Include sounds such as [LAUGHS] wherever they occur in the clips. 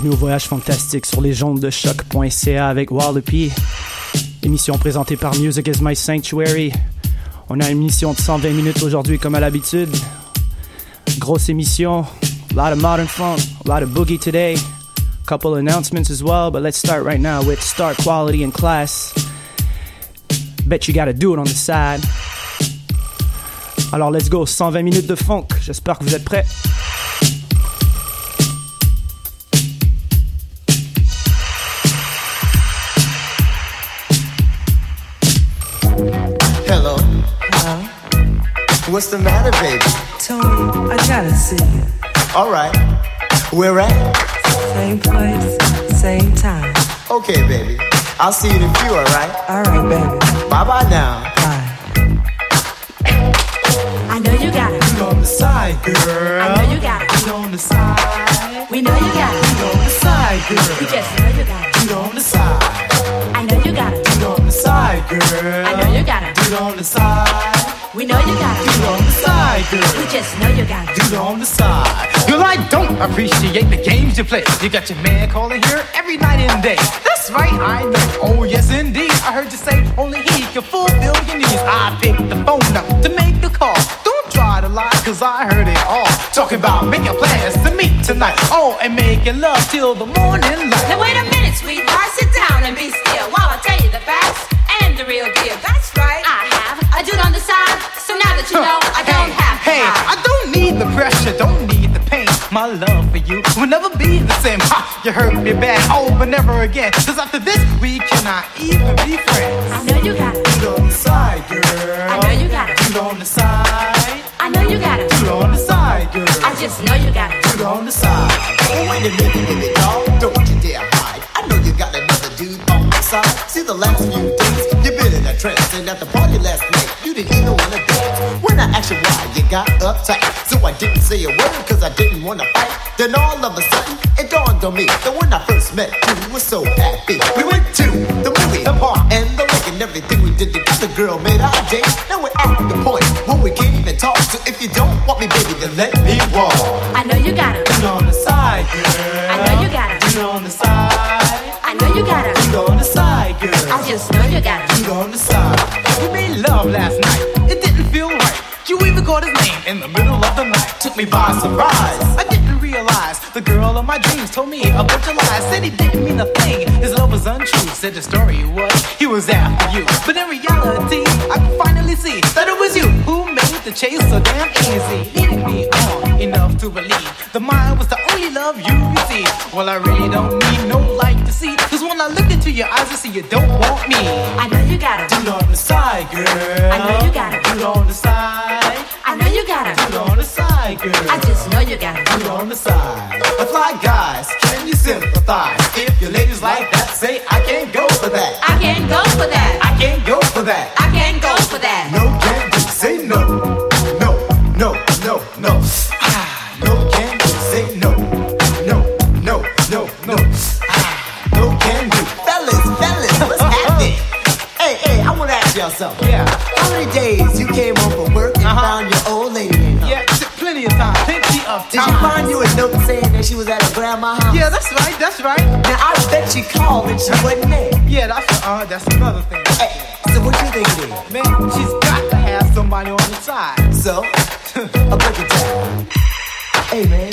Bienvenue au voyage fantastique sur les ondes de choc.ca avec Wallopy. Émission présentée par Music is My Sanctuary. On a une émission de 120 minutes aujourd'hui comme à l'habitude. Grosse émission, a lot of modern funk, a lot of boogie today. Couple announcements as well, but let's start right now with Star Quality and Class. Bet you gotta do it on the side. Alors let's go, 120 minutes de funk. J'espère que vous êtes prêts. What's the matter, baby? Tony, I gotta see you. All right. Where at? Same place, same time. Okay, baby. I'll see you in a few, all right? All right, baby. Bye bye now. Bye. I know you got it. You on the side, girl. I know you got it. You on the side. We know you got it. You on the side, girl. We just know you got it. You on the side. I know you got it. You on the side, girl. I know you got it. You on the side. We know you got You it. on the side, girl. We just know you got it. You on the side. Girl, I don't appreciate the games you play. You got your man calling here every night and day. That's right, I know. Oh, yes, indeed. I heard you say only he can fulfill your needs. I picked the phone up to make a call. Don't try to lie, cause I heard it all. Talking about making plans to meet tonight. Oh, and making love till the morning light. Now wait a minute, sweetheart. Sit down and be still while I tell you the facts and the real deal. That's right. I have a dude on the side. So now that you know, I don't have to Hey, hide. I don't need the pressure, don't need the pain. My love for you will never be the same. Ha, you hurt me bad, oh, but never again. Cause after this, we cannot even be friends. I know you got it. You on the side, girl. I know you got it. You on the side. I know you got it. You on the side, girl. I just know you got it. Put on the side. Oh, wait a minute, baby doll. Don't you dare hide. I know you got another dude on the side. See the last few days, you've been in a trance. And at the party last got uptight. So I didn't say a word, cause I didn't wanna fight. Then all of a sudden, it dawned on me that when I first met you, we were so happy. We went to the movie, the park, and the lake, and everything we did together, girl, made our day. Now we're at the point where we can't even talk. So if you don't want me, baby, then let me walk. Me by surprise. I didn't realize the girl of my dreams told me a bunch of lies. Said he didn't mean a thing. His love was untrue. Said the story was he was after you. But in reality, I could finally see that it was you who made the chase so damn easy. Leading me on enough to believe the mine was the only love you received. Well, I really don't need no light to see. Cause when I look into your eyes, I see you don't want me. I know you got a dude on the side, girl. I know you got a dude on the side. I know you got a dude on the side, girl. I just find note saying that she was at her grandma's house? Yeah, that's right, that's right. Now I bet she called and she wasn't there. Yeah, that's uh, that's another thing. Hey, so what you think it is? Man, she's got to have somebody on the side. So, [LAUGHS] I'll break it down. Hey man,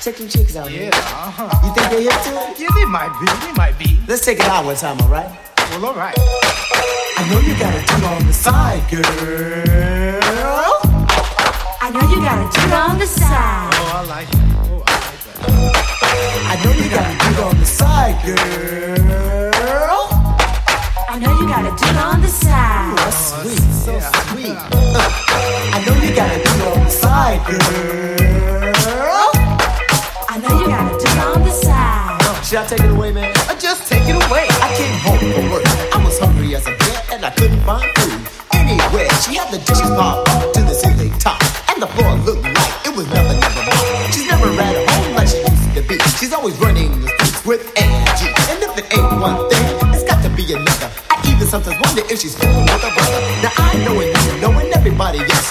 check them chicks out. Yeah, uh-huh. You think they hip to it? Yeah, they might be, they might be. Let's take it out one time, alright? Well, alright. I know you got a dude on the side, girl. I know you got a dude on the side. Oh, I like it. Oh, I like that. I know you got a dude on the side, girl. I know you got a dude on the side. That's sweet, so sweet. [LAUGHS] I know you got a dude on the side, girl. I know you got a dude on the side. Should I take it away, man? Uh, just take it away. I came home from work. I was hungry as a bear and I couldn't find food anywhere. She had the dishes piled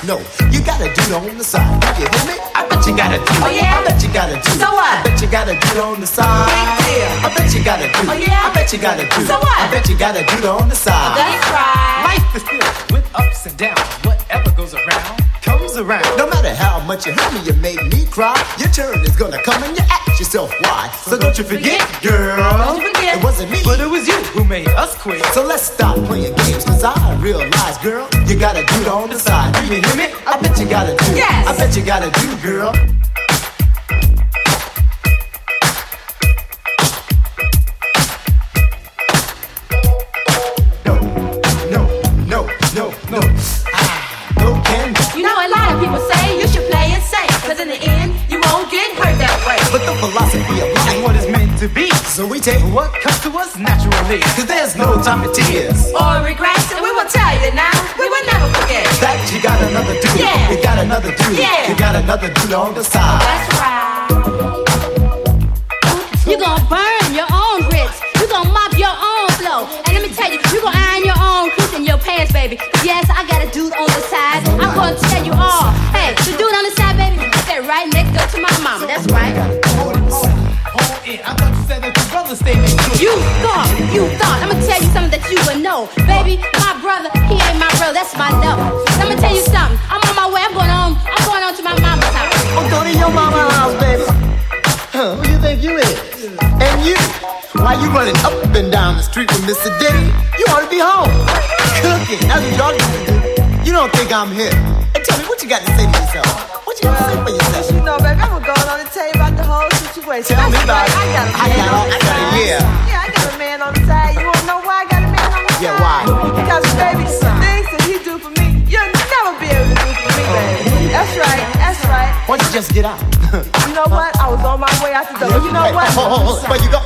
know you got a dude on the side. You hear me? I bet you got a dude. Oh, yeah? I bet you got a dude. So what? I bet you got a dude on the side. I bet you got a dude. Oh, yeah? I bet you got a dude. So what? I bet you got a dude on the side. That's right. Life is filled with ups and downs. Whatever goes around comes around. No matter how much you hurt me, you made me cry. Your turn is gonna come and you ask yourself why. So don't you forget, girl. Don't you forget. It wasn't me. But it was made us quit. So let's stop playing games, cause I realize, girl, you got a dude on the side. Do you hear me? I bet you got a dude. Yes. I bet you got a dude, girl. No, no, no, no, no. No can do. You know, a lot of people say you should play it safe. In the end, you won't get hurt that way. But the philosophy of life, what is meant to be. so we take What comes us naturally. Cause there's no time for tears. Or regrets, and we will tell you now. We will never forget. That you got another dude. Yeah. You got another dude. Yeah. You got another dude on the side. That's right. You gon' burn your own grits. You gon' mop your own flow. And let me tell you, you gon' iron your own clothes in your pants, baby. Yes, I got a dude on the side. I'm gonna tell you all. Hey, the dude on the side, baby, that right next door to my mama. That's right. Hold in. I thought you said that your brother stayed. You thought, you thought. I'ma tell you something that you would know. Baby, my brother, he ain't my brother, that's my lover. Let me tell you something. I'm on my way, I'm going home. I'm going on to my mama's house. I'm going to your mama's house, baby. Huh, who you think you is? And you? Why you running up and down the street with Mr. Diddy? You ought to be home. Cooking. That's what y'all do. You don't think I'm here. And tell me what you got to say to yourself. What you got to say for yourself? Whole. Tell me about it. I got a I man got on it. the I got it, side. yeah. Yeah, I got a man on the side. You wanna know why I got a man on the side? Yeah, why? Because, baby, the things that he do for me, you'll never be able to do for me, baby. That's right, that's right. Why don't you just get out? You know what? I was on my way out the door. You know what? Hold, hold, hold. Where you go?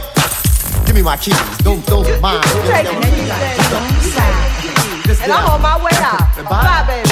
Give me my keys. Those are mine. You take the keys, baby. You take the keys. And I'm on my way out. Bye, baby.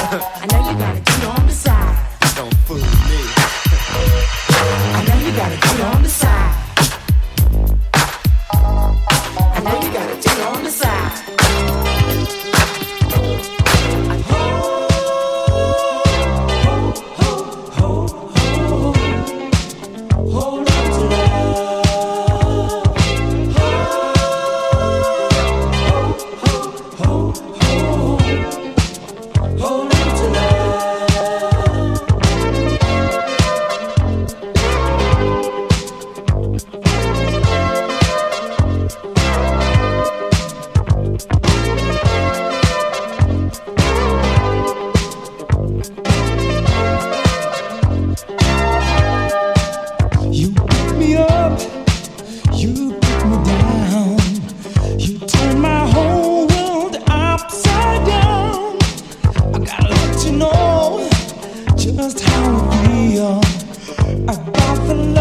The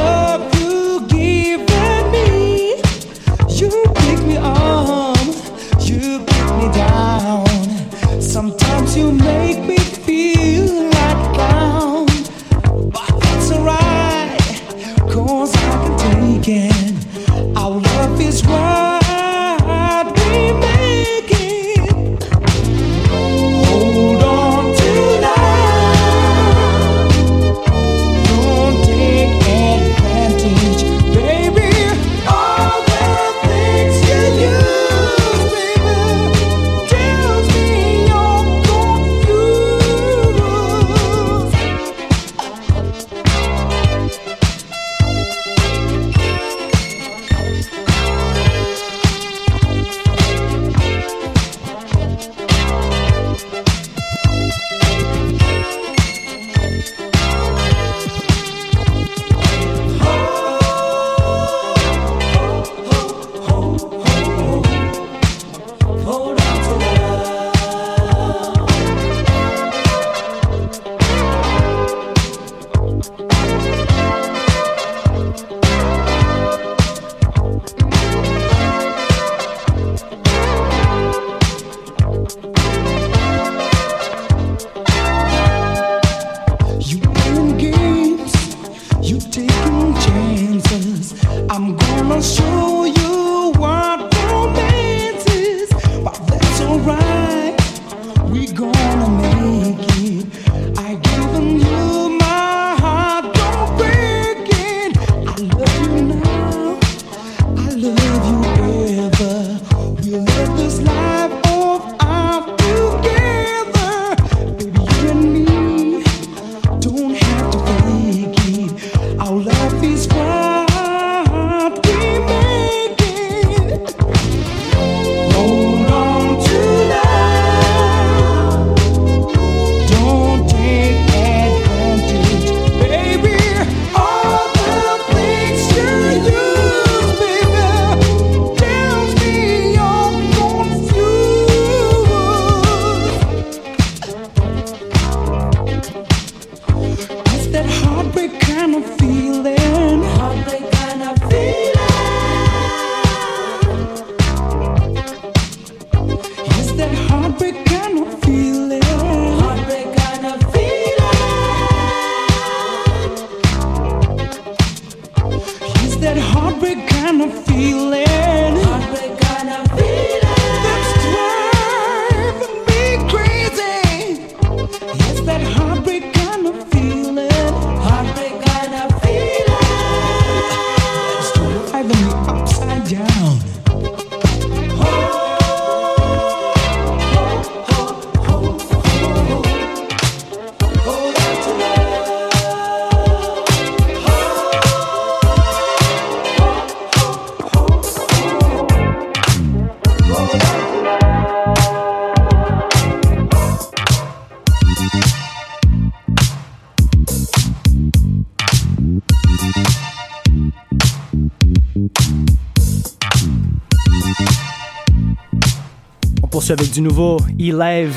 poursuit avec du nouveau E-Live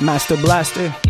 Master Blaster.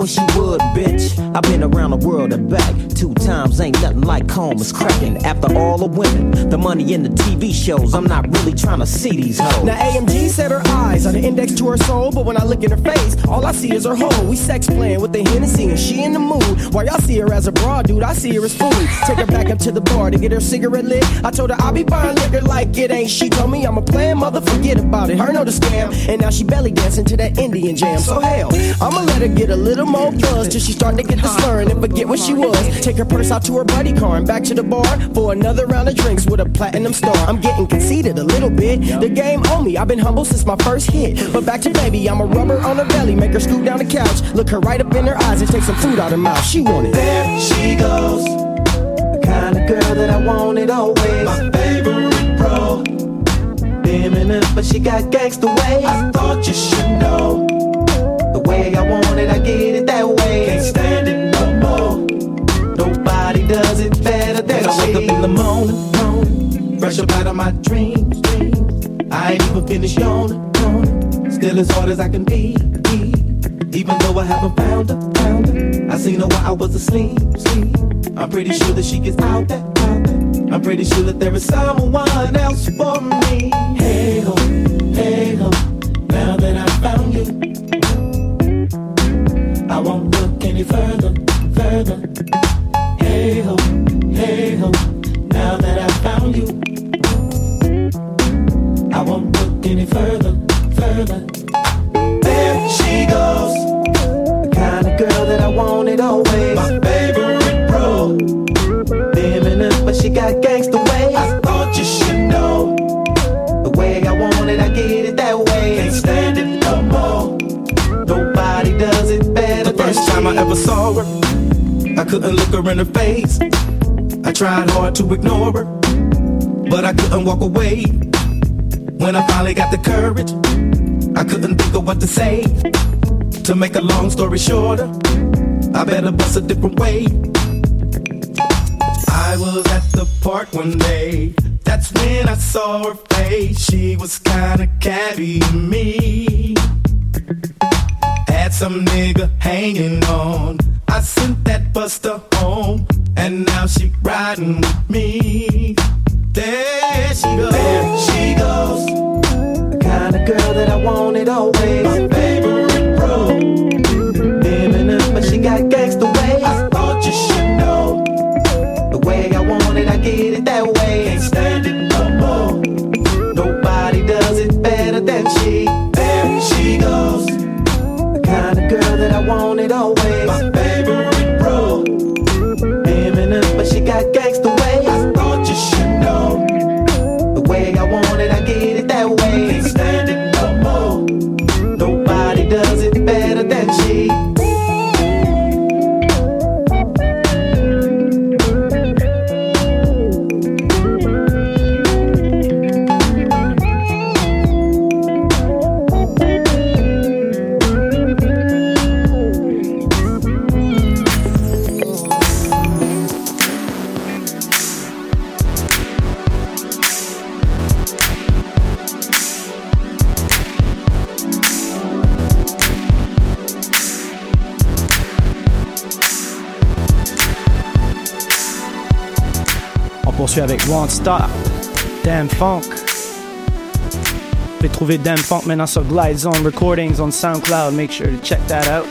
Wish you would, bitch. I've been around the world and back two times, ain't nothing like home is cracking. After all the women, the money in the TV shows, I'm not really trying to see these hoes. Now AMG said her eyes are the index to her soul, but when I look in her face, all I see is her hole. We sex playing with the Hennessy and she in the mood. While y'all see her as a broad dude, I see her as food. Take her back up to the bar to get her cigarette lit. I told her I'll be buying liquor like it ain't. She told me I'm a plan, mother, forget about it. Her know the scam, and now she belly dancing to that Indian jam. So hell, I'ma let her get a little more buzz till she start to get the slurring and forget what she was. Take her purse out to her buddy car and back to the bar for another round of drinks with a platinum star. I'm getting conceited a little bit. The game on me, I've been humble since my first hit. But back to baby, I'm a rubber on her belly, make her scoot down the couch, look her right up in her eyes and take some food out her mouth. She want it. There she goes, the kind of girl that I wanted always. My favorite pro, dimming up, but she got gangsta ways. I thought you should know the way I want it, I get it better I wake up in the morning, morning, fresh up out of my dreams. I ain't even finished yawning, yawning. Still as hard as I can be, be. Even though I haven't found her, found her. I seen her while I was asleep, sleep. I'm pretty sure that she gets out that, out there. I'm pretty sure that there is someone else for me. Hey ho, hey ho. Now that I found you, I won't look any further. Tried hard to ignore her, but I couldn't walk away. When I finally got the courage, I couldn't think of what to say. To make a long story shorter, I better bust a different way. I was at the park one day. That's when I saw her face. She was kinda catty to me. Had some nigga hanging on. I sent that buster My favorite. Dimming up, but she got gangsta ways. I thought you should know. Won't Stop, Damn Funk. Vous pouvez trouver Damn Funk maintenant sur Glide Zone Recordings on SoundCloud. Make sure to check that out.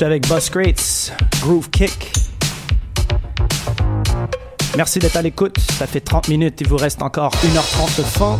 Poursuit avec Boss Crates, Groove Kick. Merci d'être à l'écoute. Ça fait 30 minutes, il vous reste encore 1h30 de fond.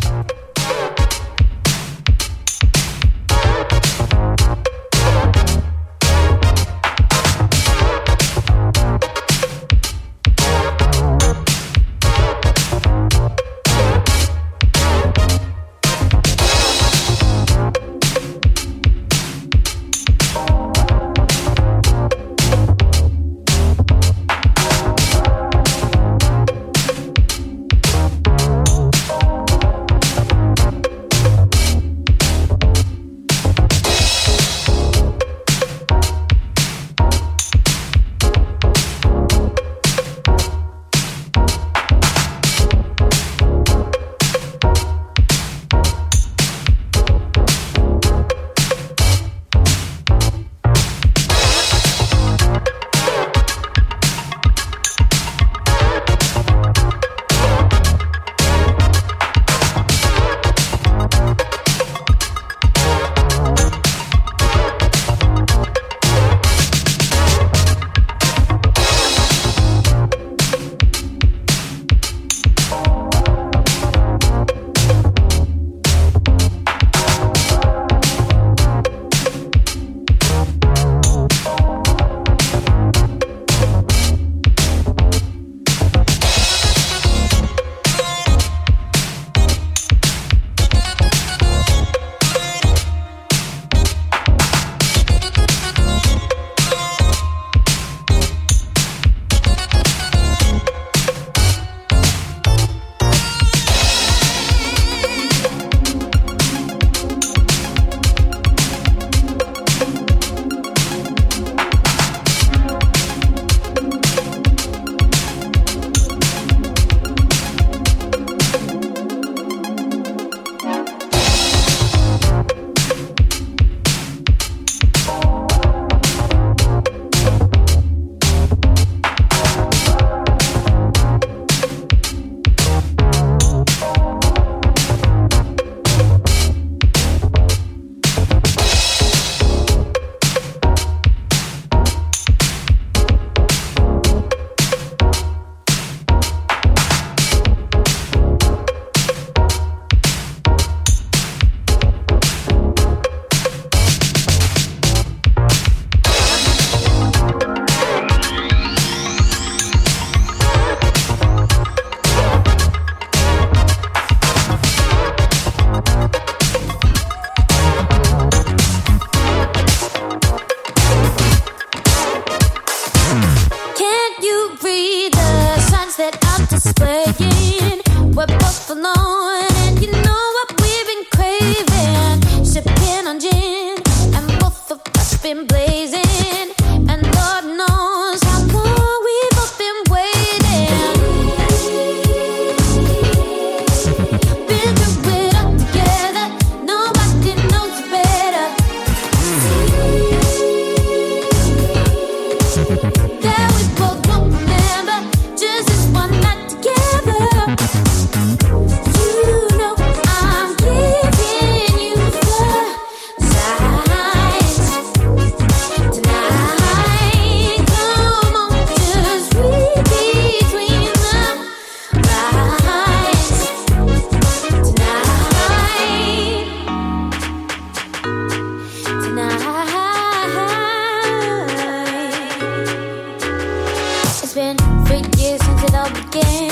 again.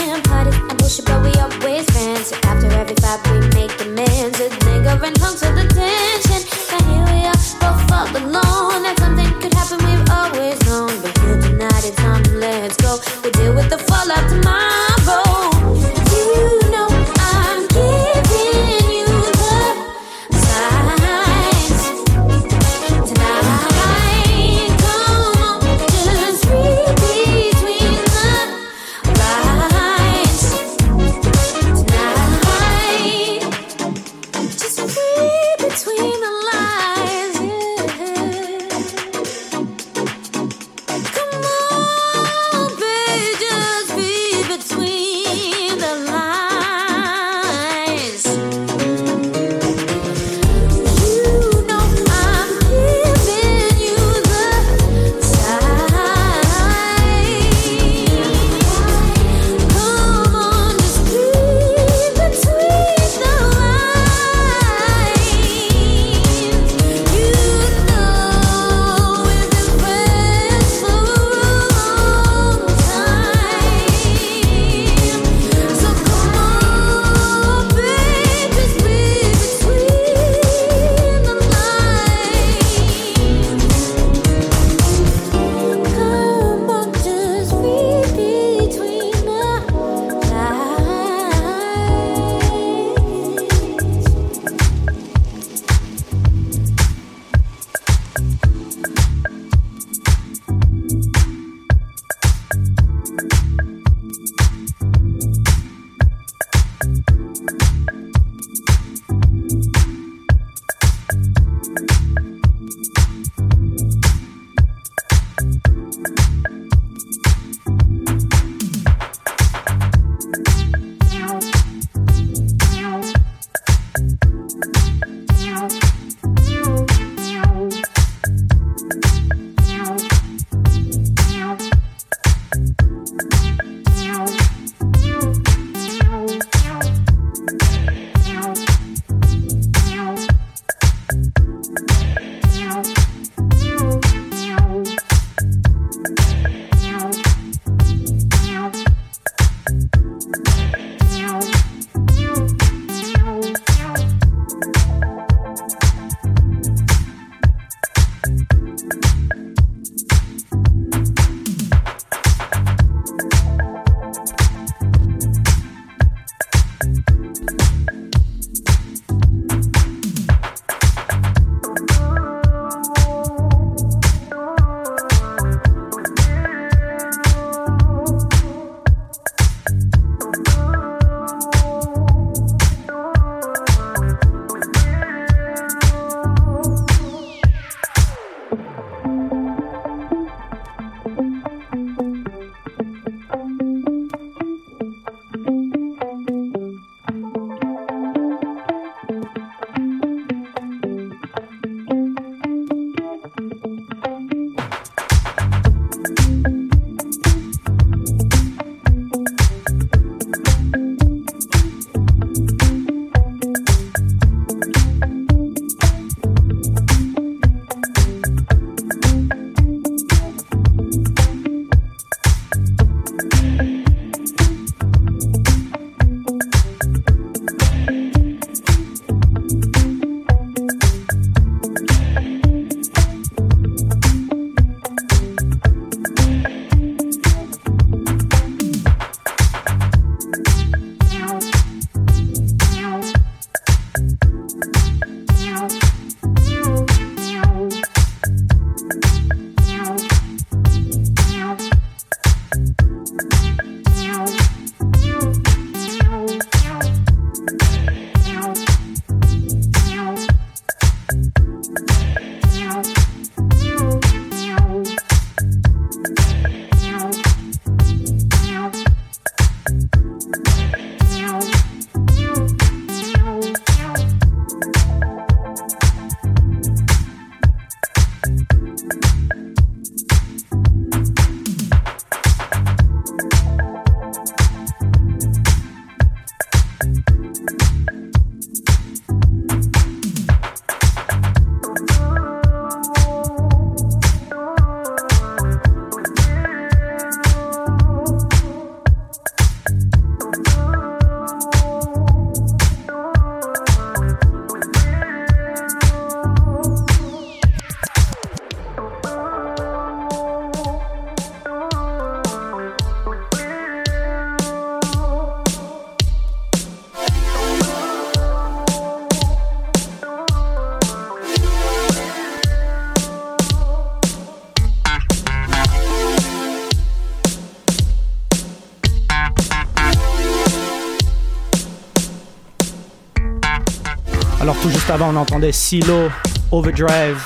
Avant, on entendait Silo, Overdrive,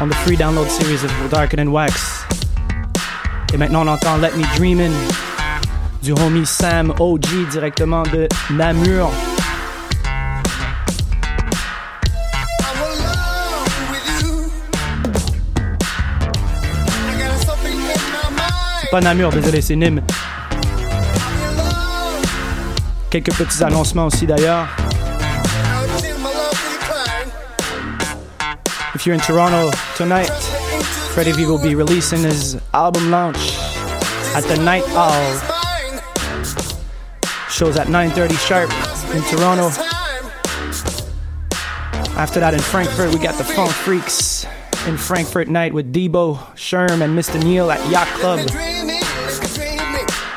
on the free download series of Darker Than Wax. Et maintenant, on entend Let Me Dreamin' du homie Sam OG directement de Namur. C'est pas Namur, désolé, c'est Nim. Quelques petits annoncements aussi d'ailleurs. If you're in Toronto tonight, Freddie V will be releasing his album launch at the Night Owl. Shows at 9:30 sharp in Toronto. After that, in Frankfurt, we got the Funk Freaks in Frankfurt night with Debo, Sherm, and Mr. Neil at Yacht Club.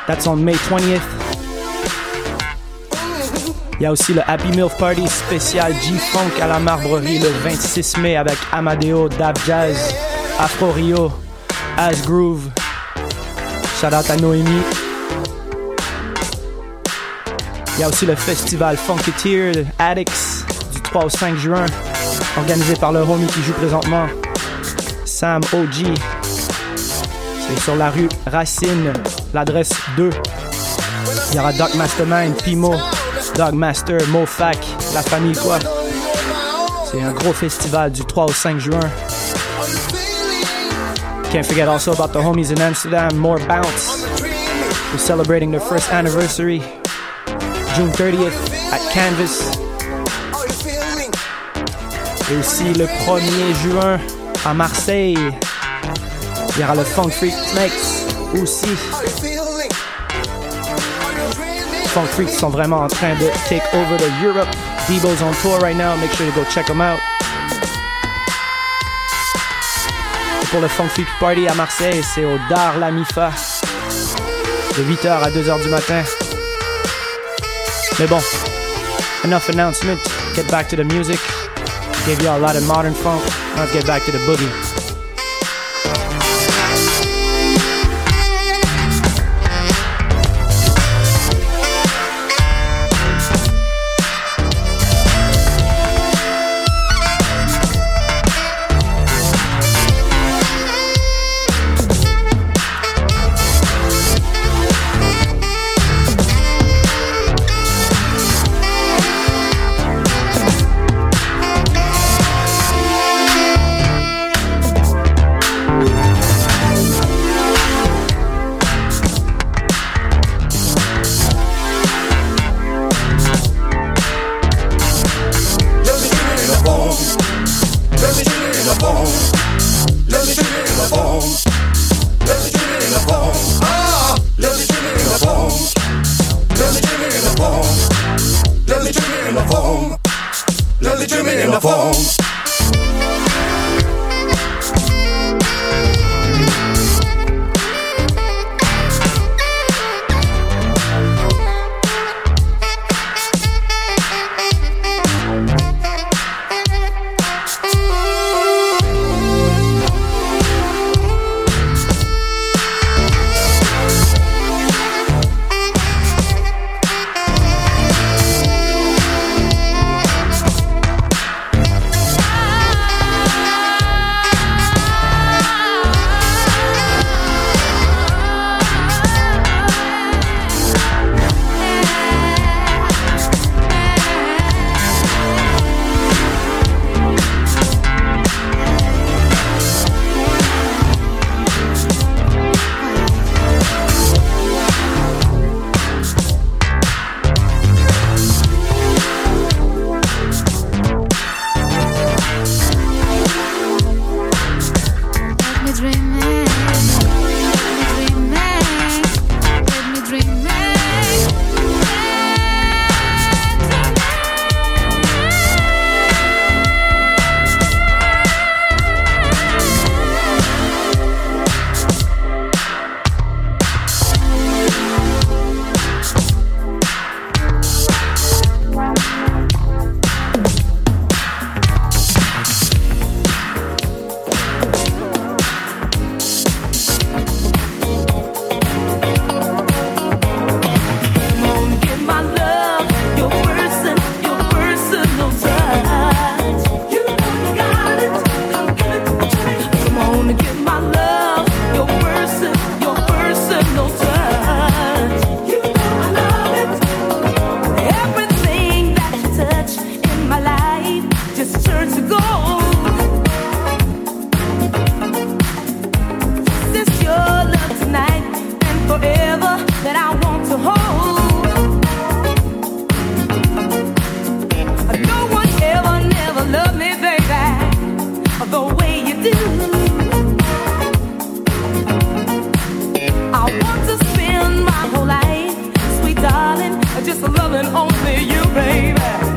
That's on May 20th. Il y a aussi le Happy Milf Party spécial G-Funk à la Marbrerie le 26 mai avec Amadeo, Dab Jazz, Afro Rio, As Groove. Shout out à Noémie. Il y a aussi le festival Funketeer Addicts du 3 au 5 juin, organisé par le homie qui joue présentement, Sam OG. C'est sur la rue Racine, l'adresse 2. Il y aura Doc Mastermind, Pimo, Dog Master, Mofac, la famille quoi. C'est un gros festival du 3 au 5 juin. Can't forget also about the homies in Amsterdam, More Bounce. We're celebrating their first anniversary. June 30th at Canvas. Et aussi le 1er juin à Marseille. Il y aura le Funk Freak Snakes aussi. Funk Freaks sont vraiment en train de take over the Europe. Debo's on tour right now. Make sure to go check them out. Et pour le Funk Freak Party à Marseille, c'est au Dar La Mifa. De 8h à 2h du matin. Mais bon, enough announcement. Get back to the music. Gave you a lot of modern funk. Let's get back to the boogie. Just loving only you, baby.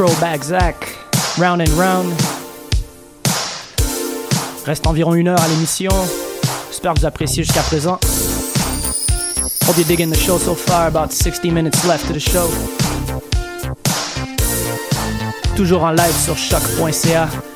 Throwback Zach, Round and Round. Reste environ une heure à l'émission. J'espère que vous appréciez jusqu'à présent. Hope you're digging the show so far, about 60 minutes left to the show. Toujours en live sur choc.ca.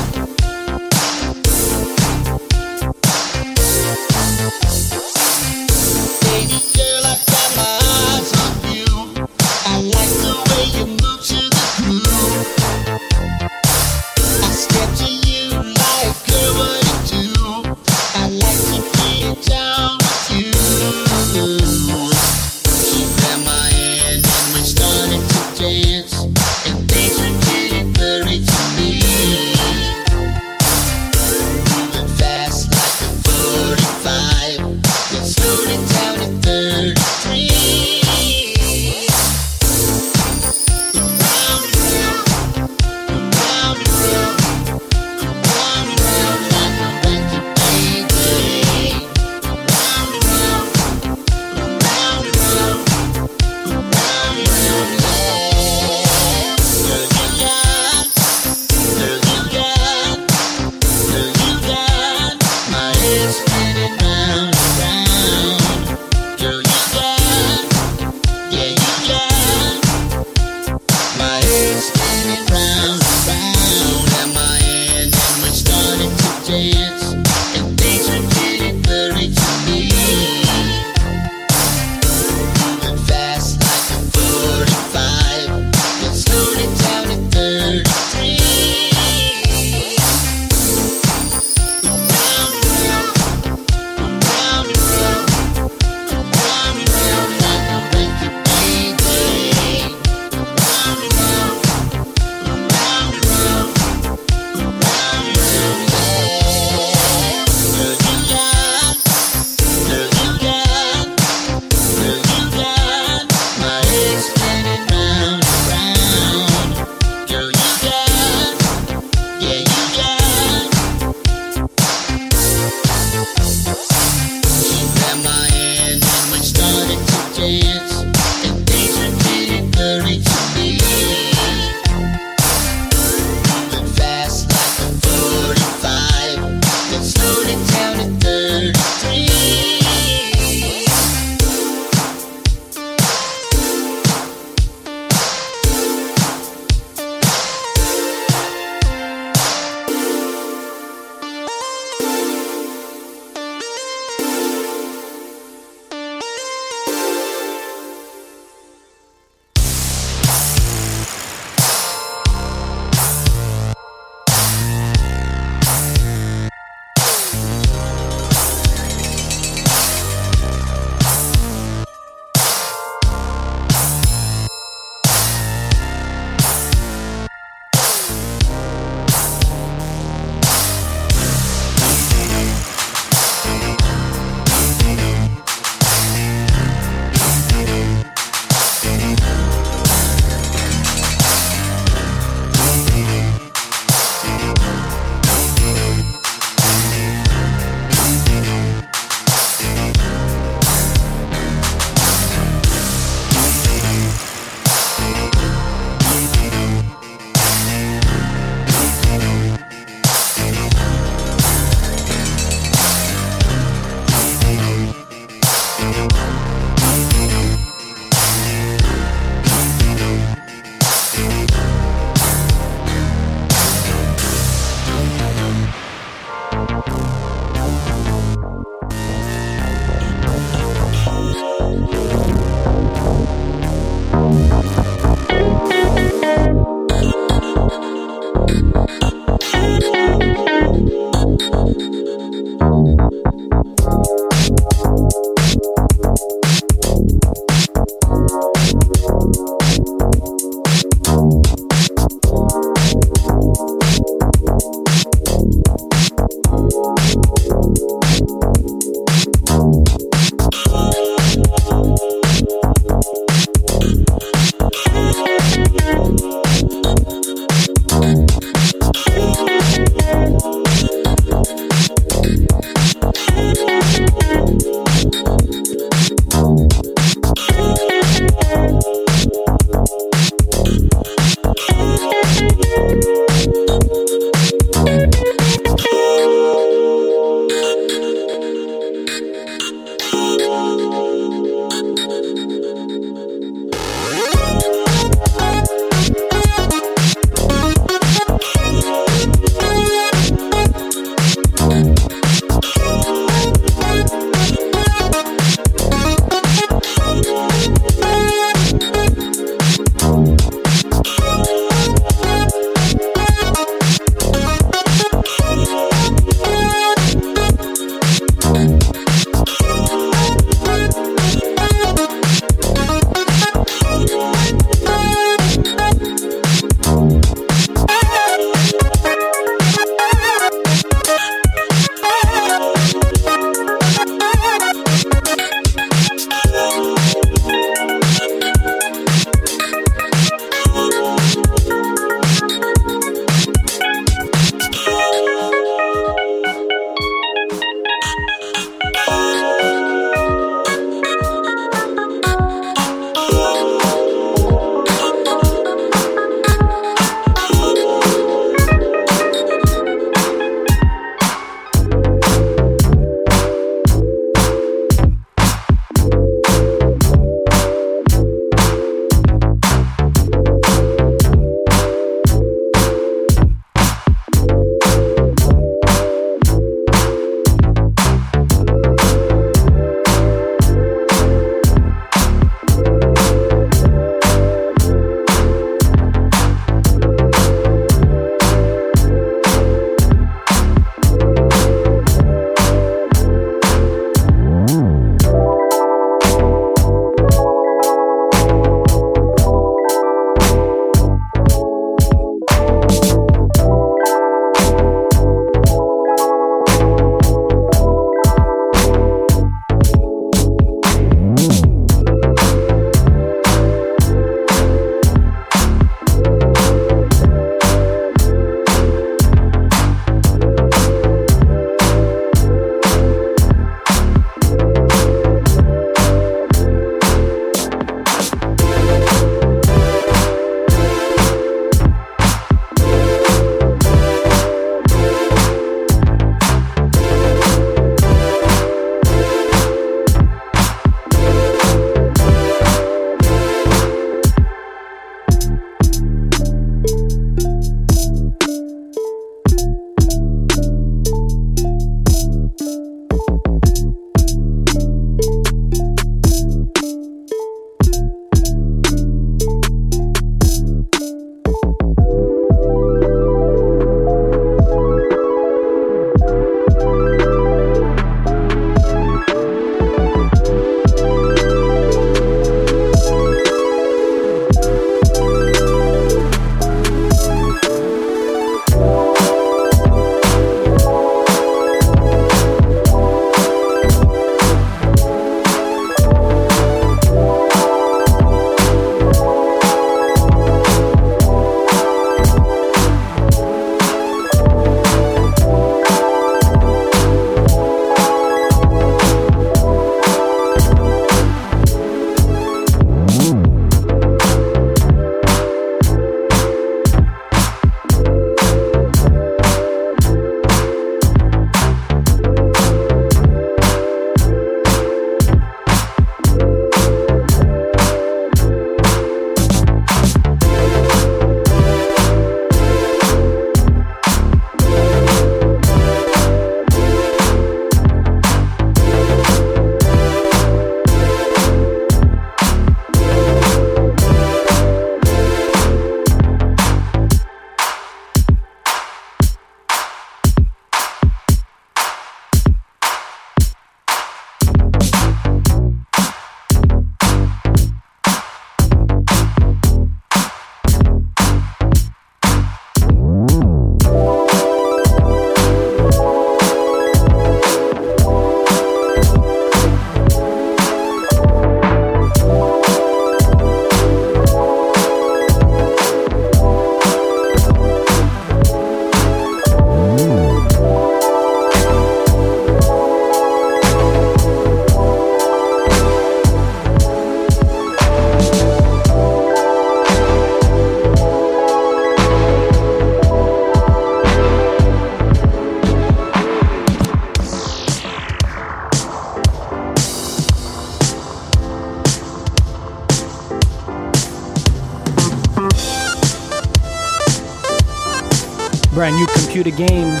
brand new computer games.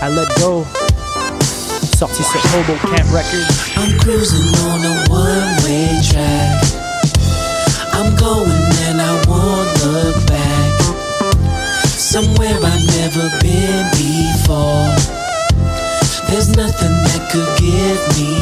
I let go. Sorti sur Hobo Camp Records. I'm cruising on a one-way track. I'm going and I won't look back. Somewhere I've never been before. There's nothing that could give me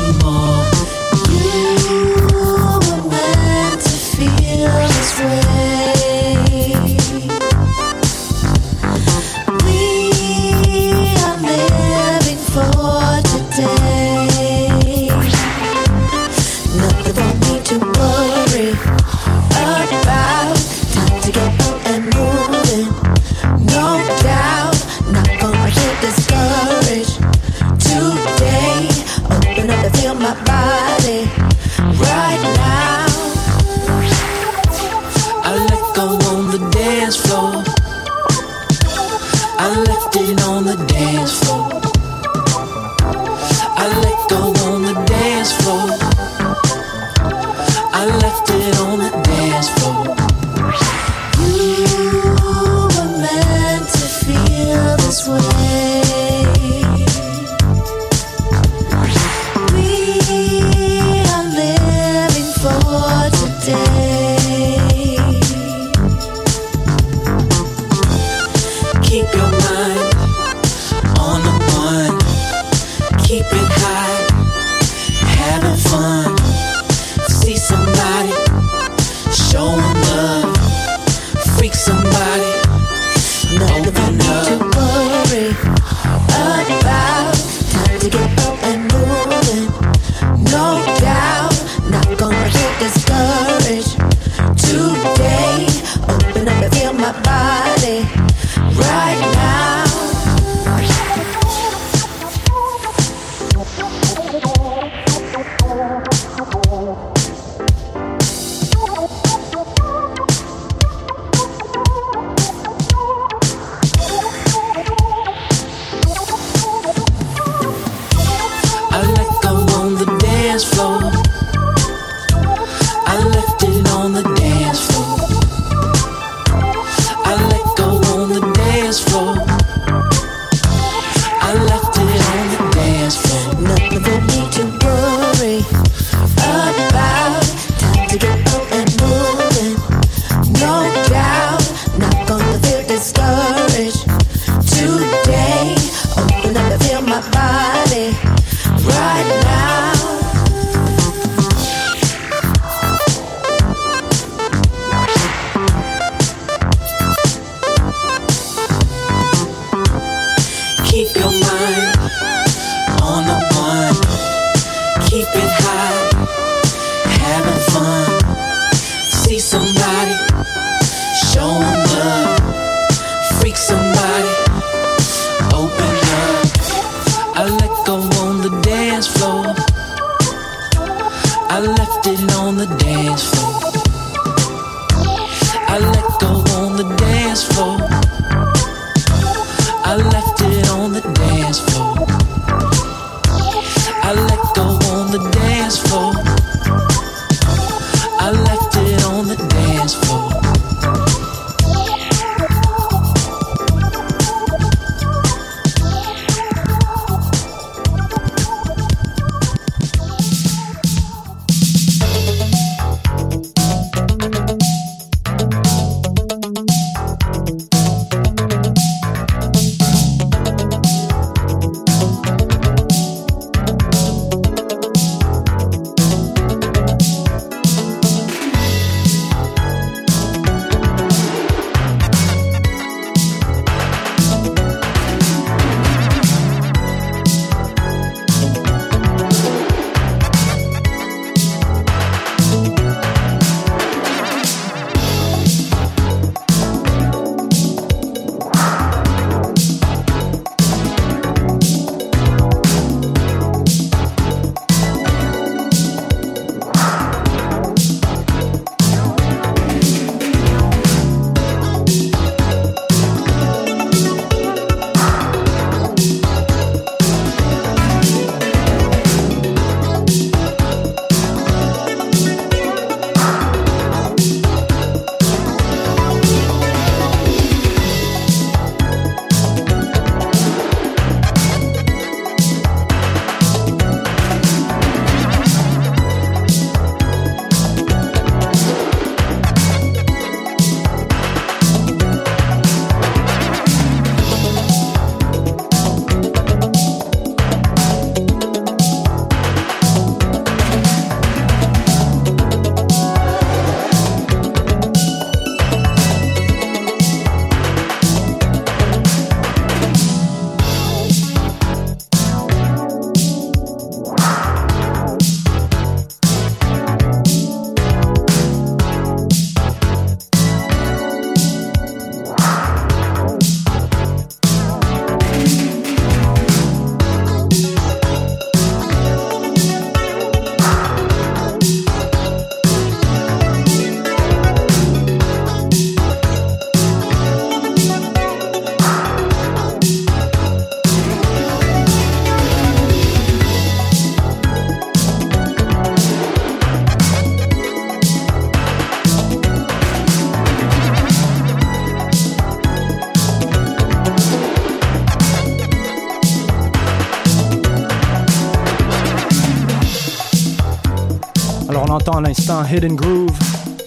à l'instant Hidden Groove,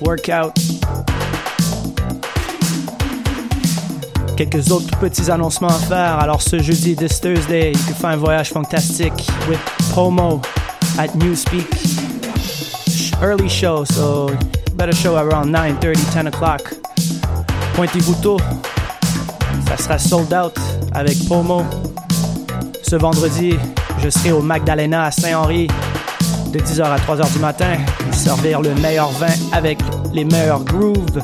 Workout. Quelques autres petits annoncements à faire. Alors ce jeudi, this Thursday, you can find Voyage Fantastique with promo at Newspeak. Early show, so better show around 9:30, 10 o'clock. Pointez-vous tôt. Ça sera sold out avec promo. Ce vendredi, je serai au Magdalena à Saint-Henri de 10h à 3h du matin servir le meilleur vin avec les meilleurs grooves.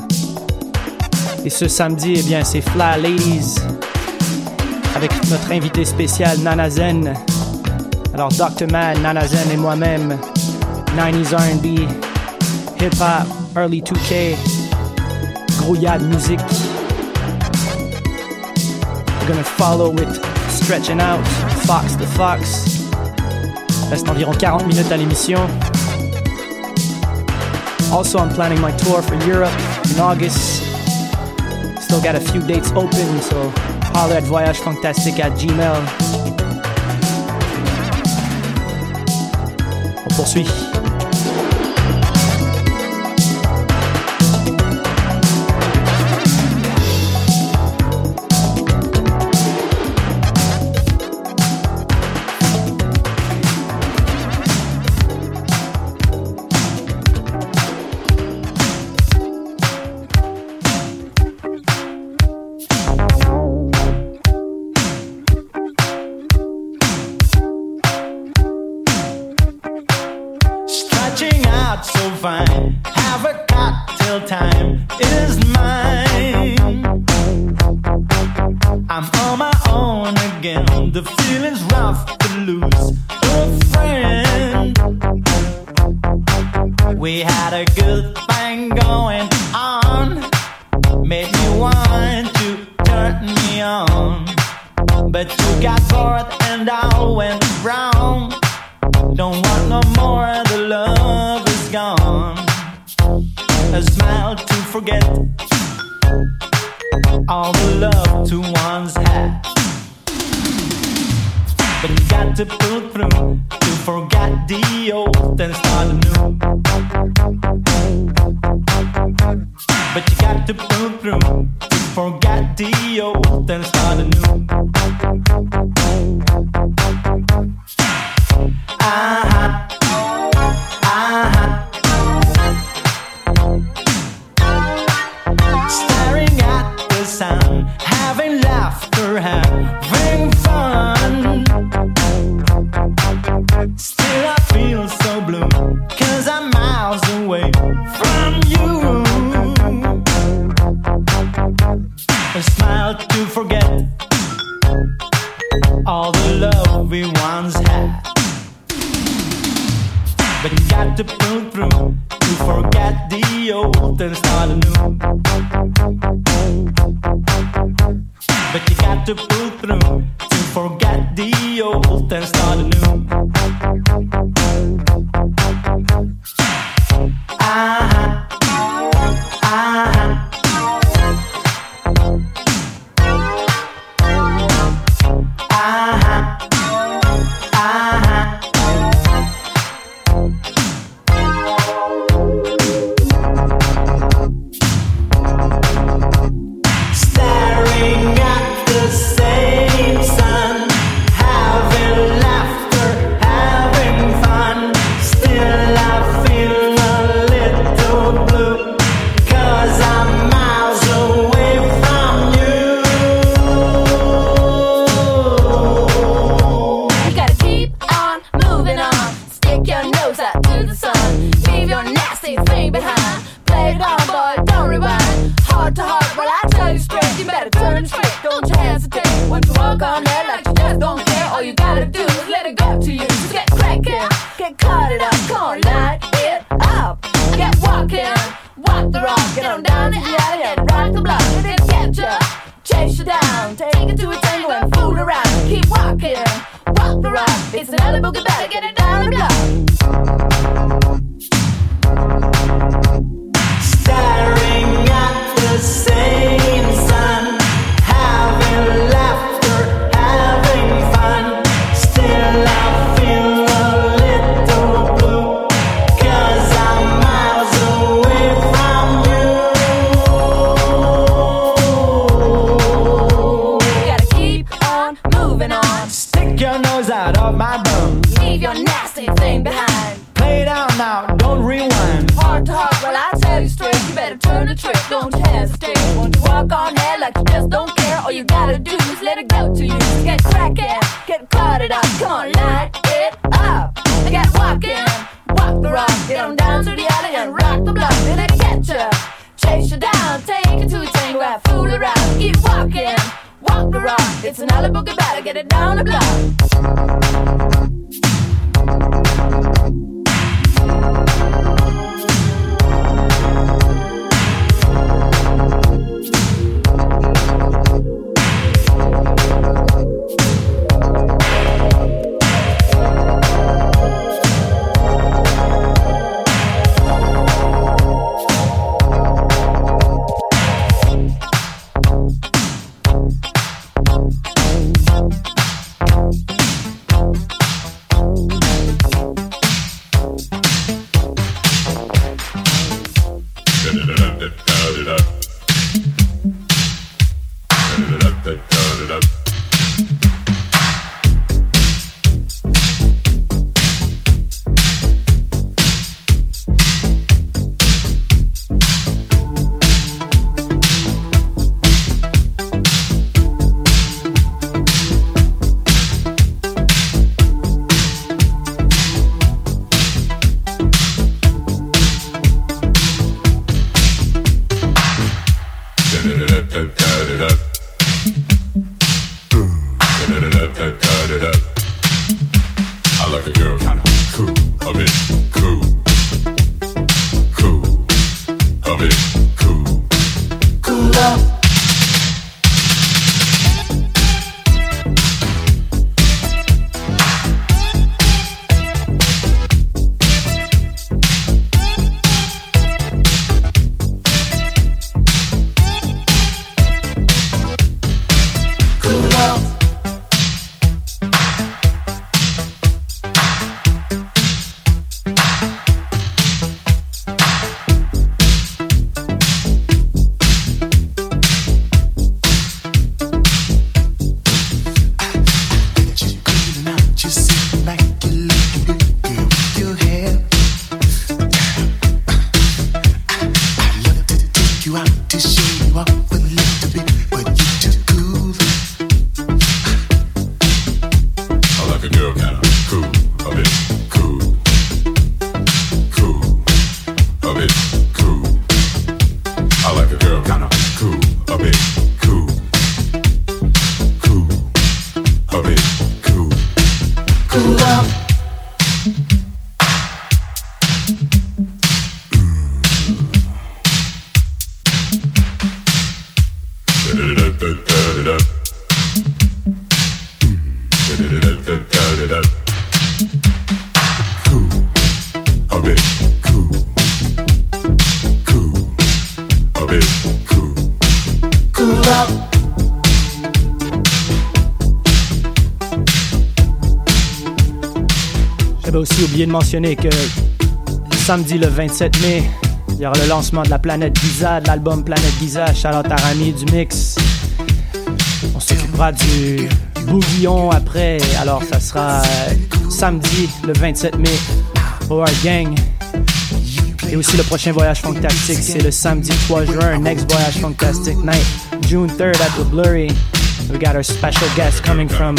Et ce samedi, eh bien, c'est Fly Ladies avec notre invité spécial Nana Zen. Alors, Dr. Man, Nanazen et moi-même, 90s RB, hip-hop, early 2K, grouillade musique. We're gonna follow with Stretching Out, Fox the Fox. Reste environ 40 minutes à l'émission. Also, I'm planning my tour for Europe in August. Still got a few dates open, so holler at voyagefantastic at gmail. On poursuit. de mentionner que samedi le 27 mai, il y aura le lancement de la planète Giza, de l'album Planète Giza, Charlotte Arami du mix. On s'occupera du bougillon après, alors ça sera samedi le 27 mai au Art Gang. Et aussi le prochain voyage fantastique, c'est le samedi 3 juin, next voyage fantastic night, June 3rd at the Blurry. We got our special guest coming from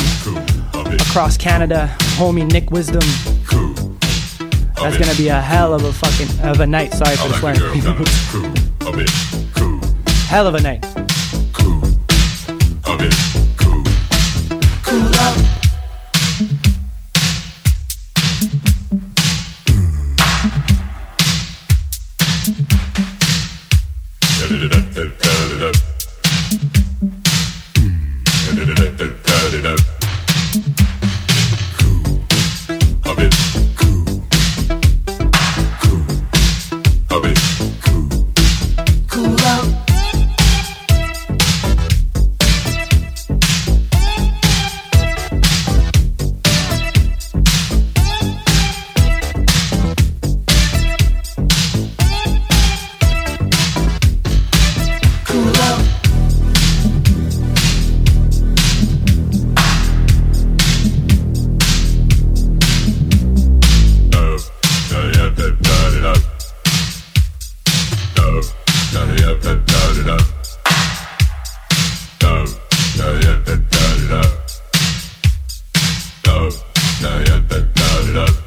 across Canada, homie Nick Wisdom. That's bit. gonna be a hell of a fucking of a night. Sorry for the swearing. Hell of a night. Got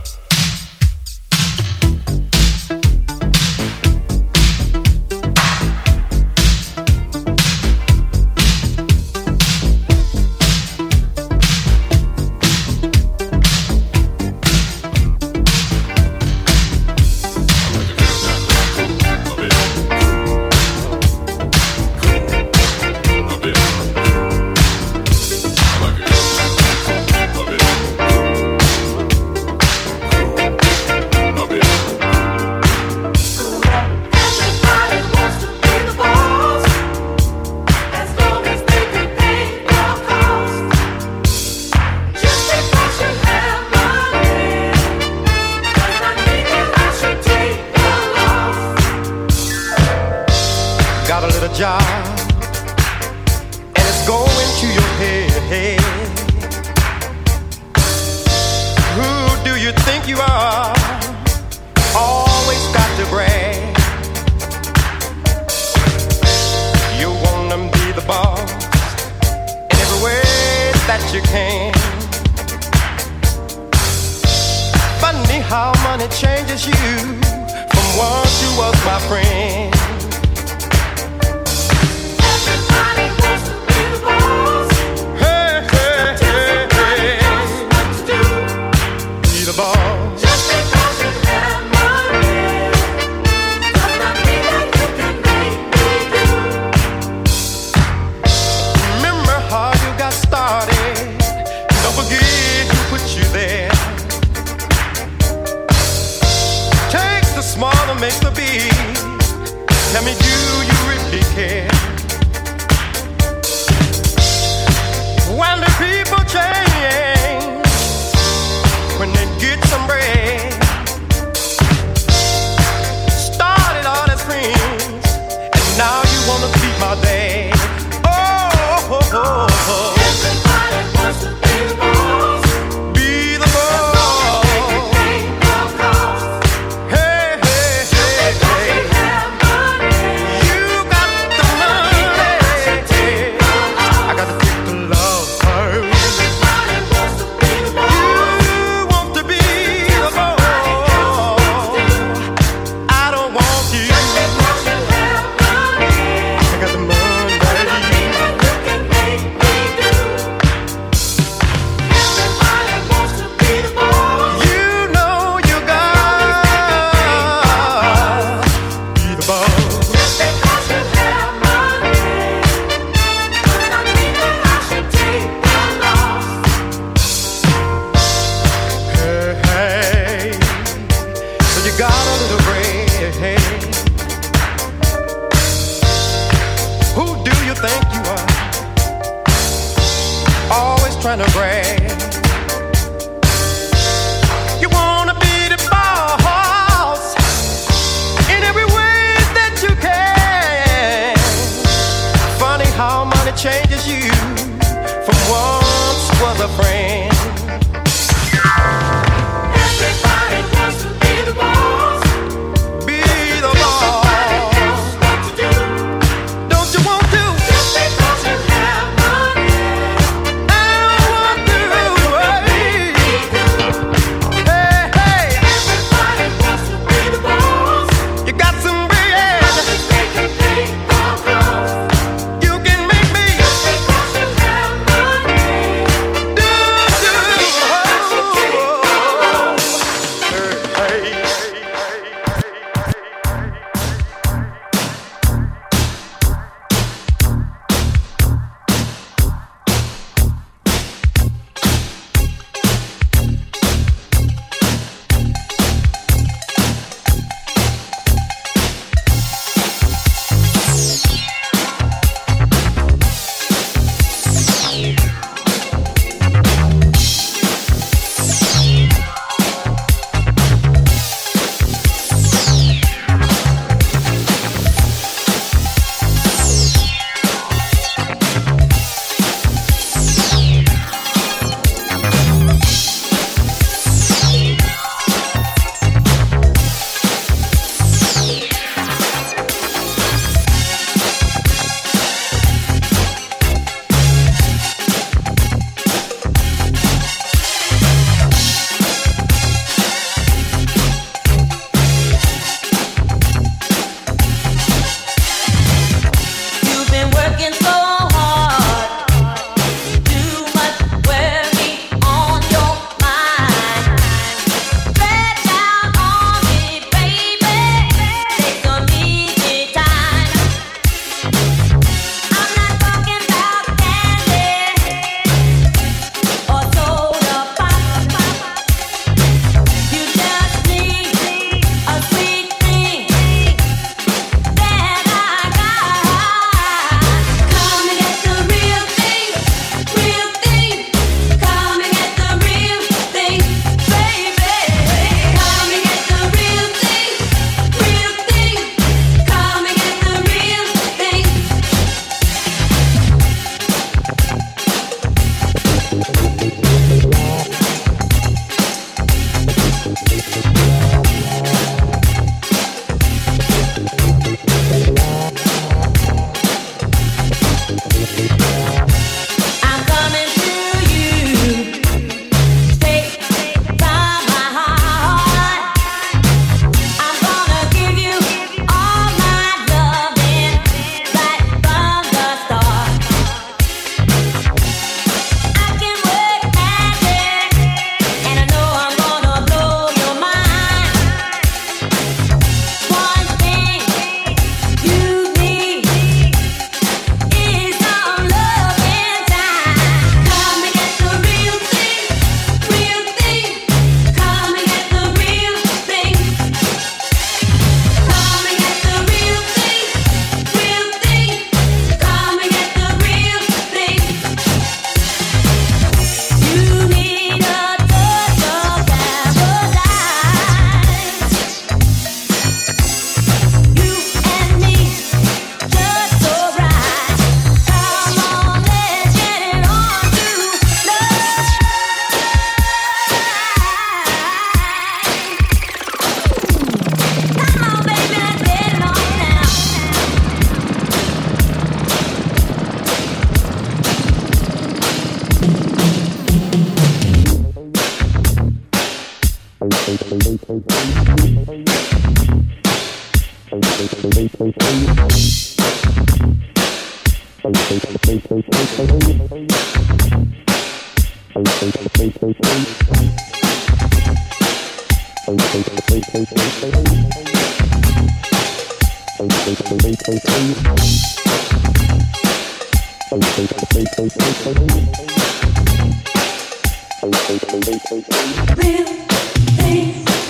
Real thing.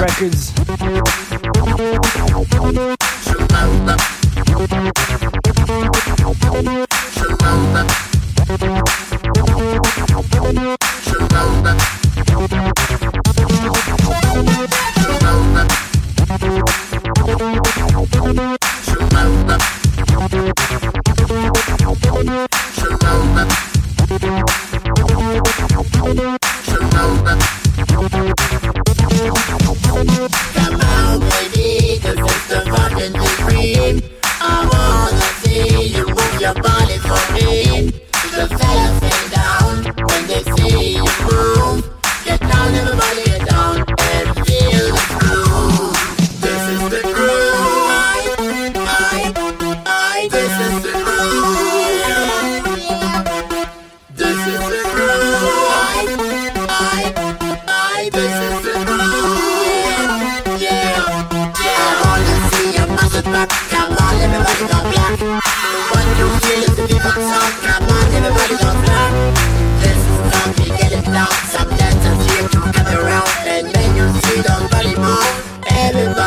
Records.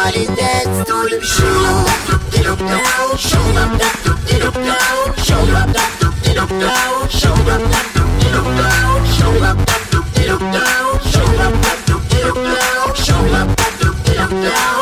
Everybody dance to the show. Up, get up down, Show. Up, get up down, shoulder up, get up down, shoulder up, get up down, Show. Up, get up down, shoulder up, get up down, shoulder up, get up down.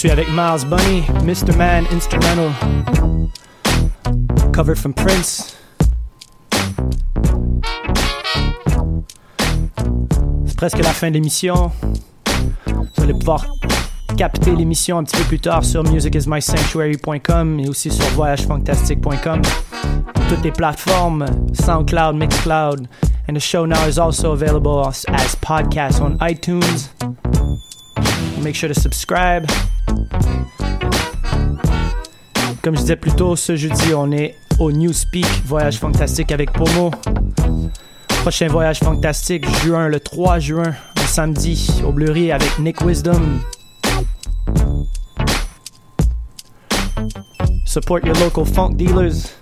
Poursuit avec Miles Bunny, Mr. Man Instrumental, cover from Prince. C'est presque la fin de l'émission. Vous allez pouvoir capter l'émission un petit peu plus tard sur musicismysanctuary.com et aussi sur voyagefantastique.com. Toutes les plateformes, SoundCloud, Mixcloud, and the show now is also available as, as podcast on iTunes. Make sure to subscribe. Comme je disais plus tôt, ce jeudi, on est au Newspeak Voyage Fantastique avec Pomo. Prochain voyage fantastique, juin, le 3 juin, un samedi, au Bleury avec Nick Wisdom. Support your local funk dealers.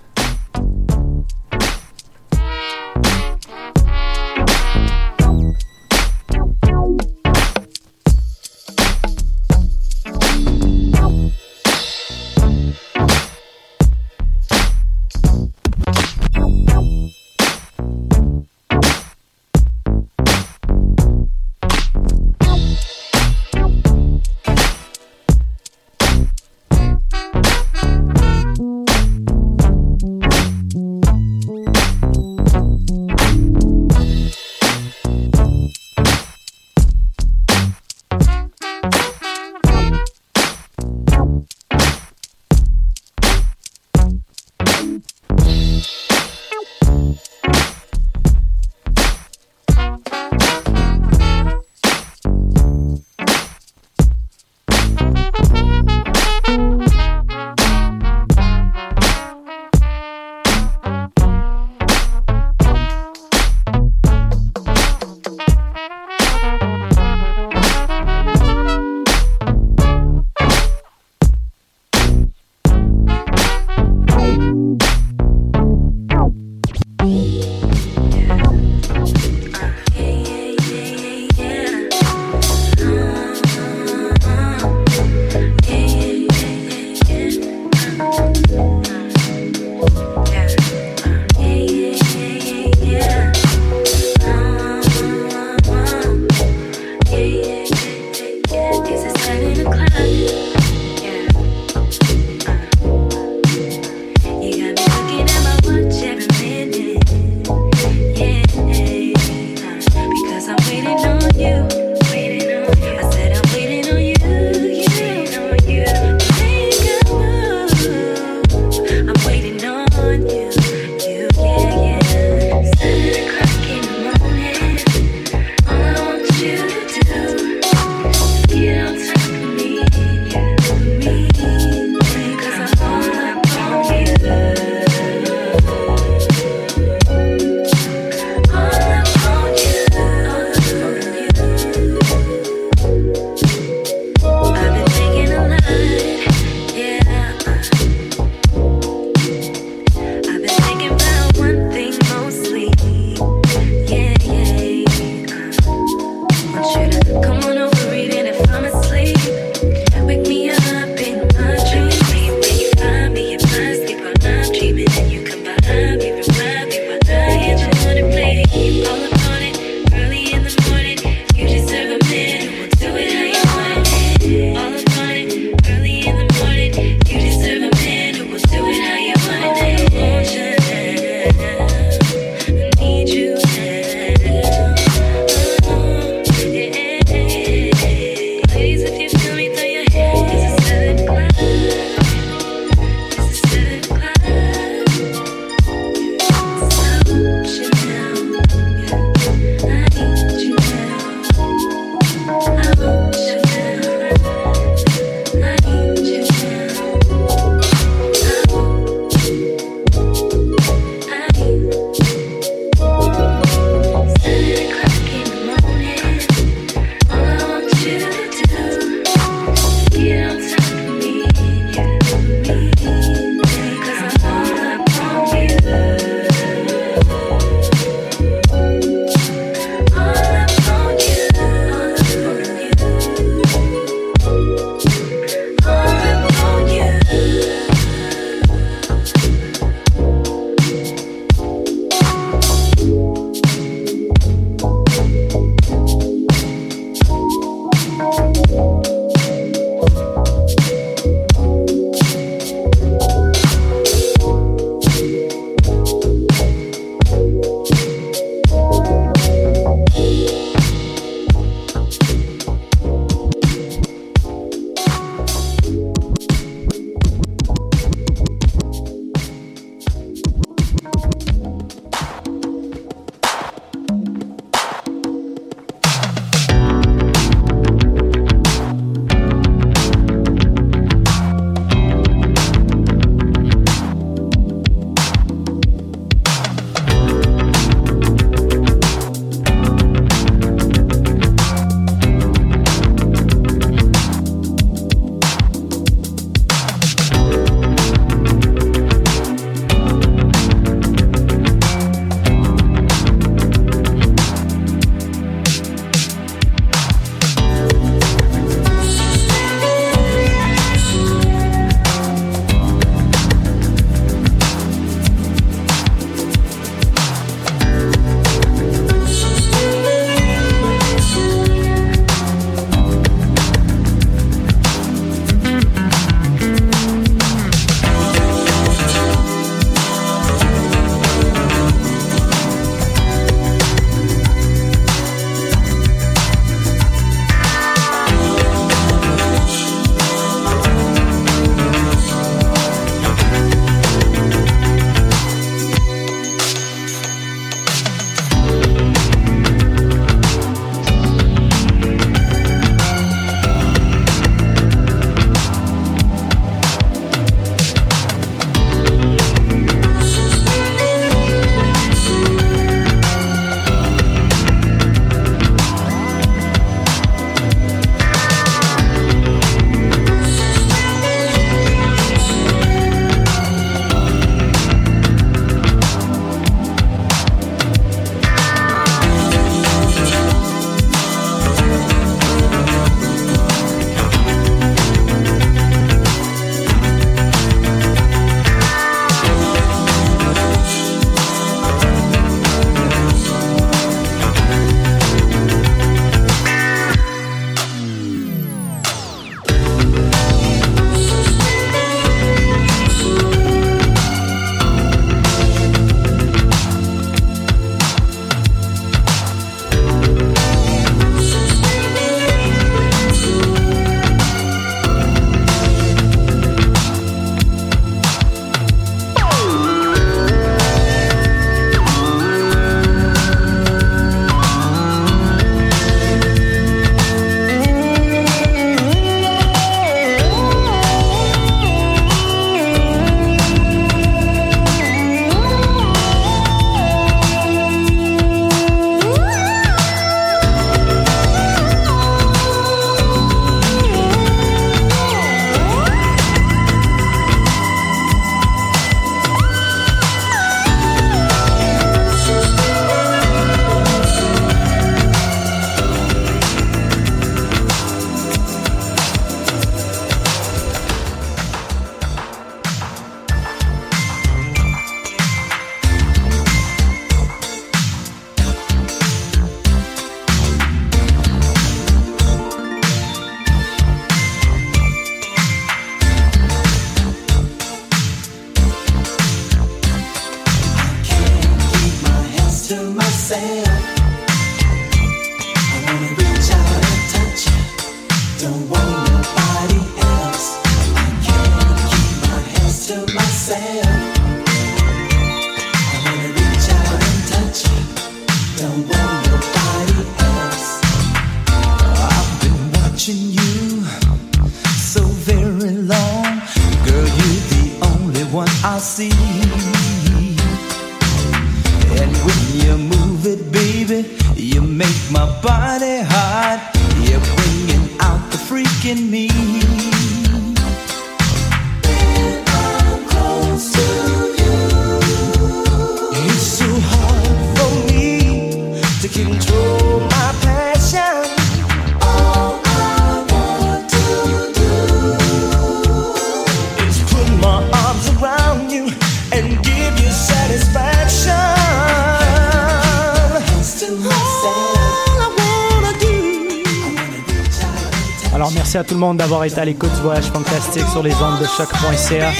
Tout le monde d'avoir été à l'écoute du voyage fantastique sur les ondes de choq.ca.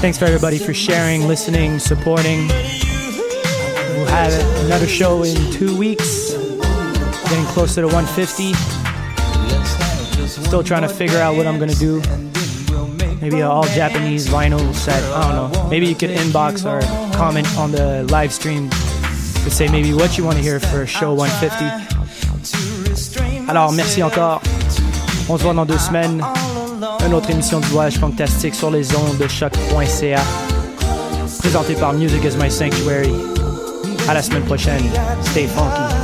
Thanks for everybody for sharing, listening, supporting. We'll have another show in two weeks. Getting closer to 150. Still trying to figure out what I'm gonna do. Maybe an all Japanese vinyl set. I don't know. Maybe you could inbox or comment on the live stream to say maybe what you want to hear for show 150. Alors merci encore. On se voit dans deux semaines. Une autre émission du voyage fantastique sur les ondes de choc.ca. Présenté par Music is My Sanctuary. À la semaine prochaine. Stay funky.